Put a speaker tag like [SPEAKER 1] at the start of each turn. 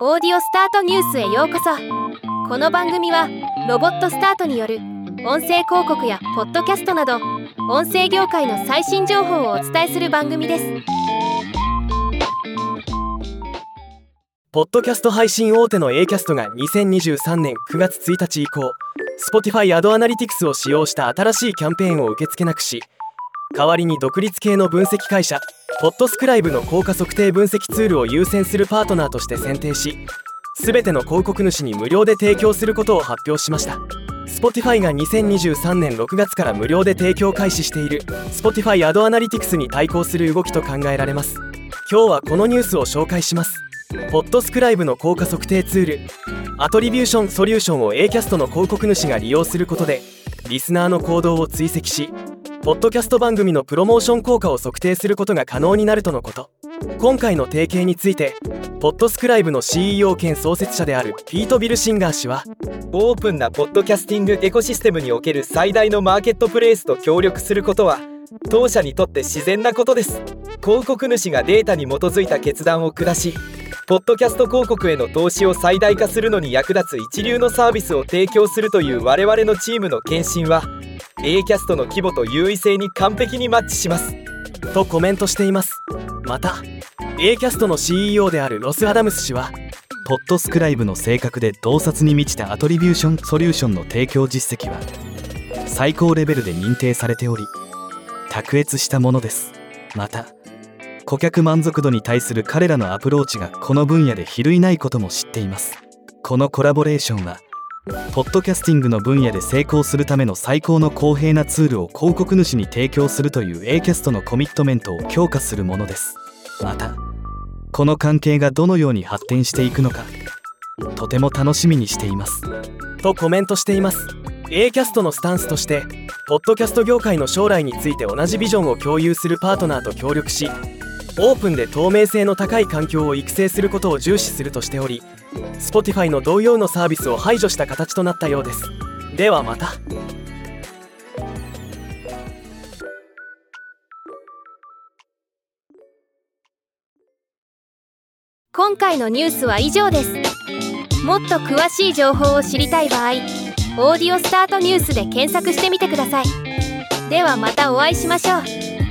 [SPEAKER 1] オーディオスタートニュースへようこそ。この番組はロボットスタートによる音声広告やポッドキャストなど音声業界の最新情報をお伝えする番組です。
[SPEAKER 2] ポッドキャスト配信大手の A キャストが2023年9月1日以降 Spotify アドアナリティクスを使用した新しいキャンペーンを受け付けなくし代わりに独立系の分析会社ポッドスクライブの効果測定分析ツールを優先するパートナーとして選定し全ての広告主に無料で提供することを発表しました。Spotify が2023年6月から無料で提供開始している。Spotify アドアナリティクスに対抗する動きと考えられます。今日はこのニュースを紹介します。ポッドスクライブの効果測定ツール。アトリビューションソリューションを A キャストの広告主が利用することでリスナーの行動を追跡しポッドキャスト番組のプロモーション効果を測定することが可能になるとのこと。今回の提携についてポッドスクライブの CEO 兼創設者であるピート・ビルシンガー氏は
[SPEAKER 3] オープンなポッドキャスティングエコシステムにおける最大のマーケットプレイスと協力することは当社にとって自然なことです。広告主がデータに基づいた決断を下しポッドキャスト広告への投資を最大化するのに役立つ一流のサービスを提供するという我々のチームの献身は A キャストの規模と優位性に完璧にマッチします。
[SPEAKER 2] とコメントしています。また Acast の CEO であるロス・アダムス氏は
[SPEAKER 4] Podscribe の正確で洞察に満ちたアトリビューションソリューションの提供実績は最高レベルで認定されており卓越したものです。また顧客満足度に対する彼らのアプローチがこの分野で比類ないことも知っています。このコラボレーションはポッドキャスティングの分野で成功するための最高の公平なツールを広告主に提供するという A キャストのコミットメントを強化するものです。またこの関係がどのように発展していくのかとても楽しみにしています。
[SPEAKER 2] とコメントしています。A キャストのスタンスとしてポッドキャスト業界の将来について同じビジョンを共有するパートナーと協力しオープンで透明性の高い環境を育成することを重視するとしており Spotify の同様のサービスを排除した形となったようです。ではまた。
[SPEAKER 1] 今回のニュースは以上です。もっと詳しい情報を知りたい場合「オーディオスタートニュース」で検索してみてください。ではまたお会いしましょう。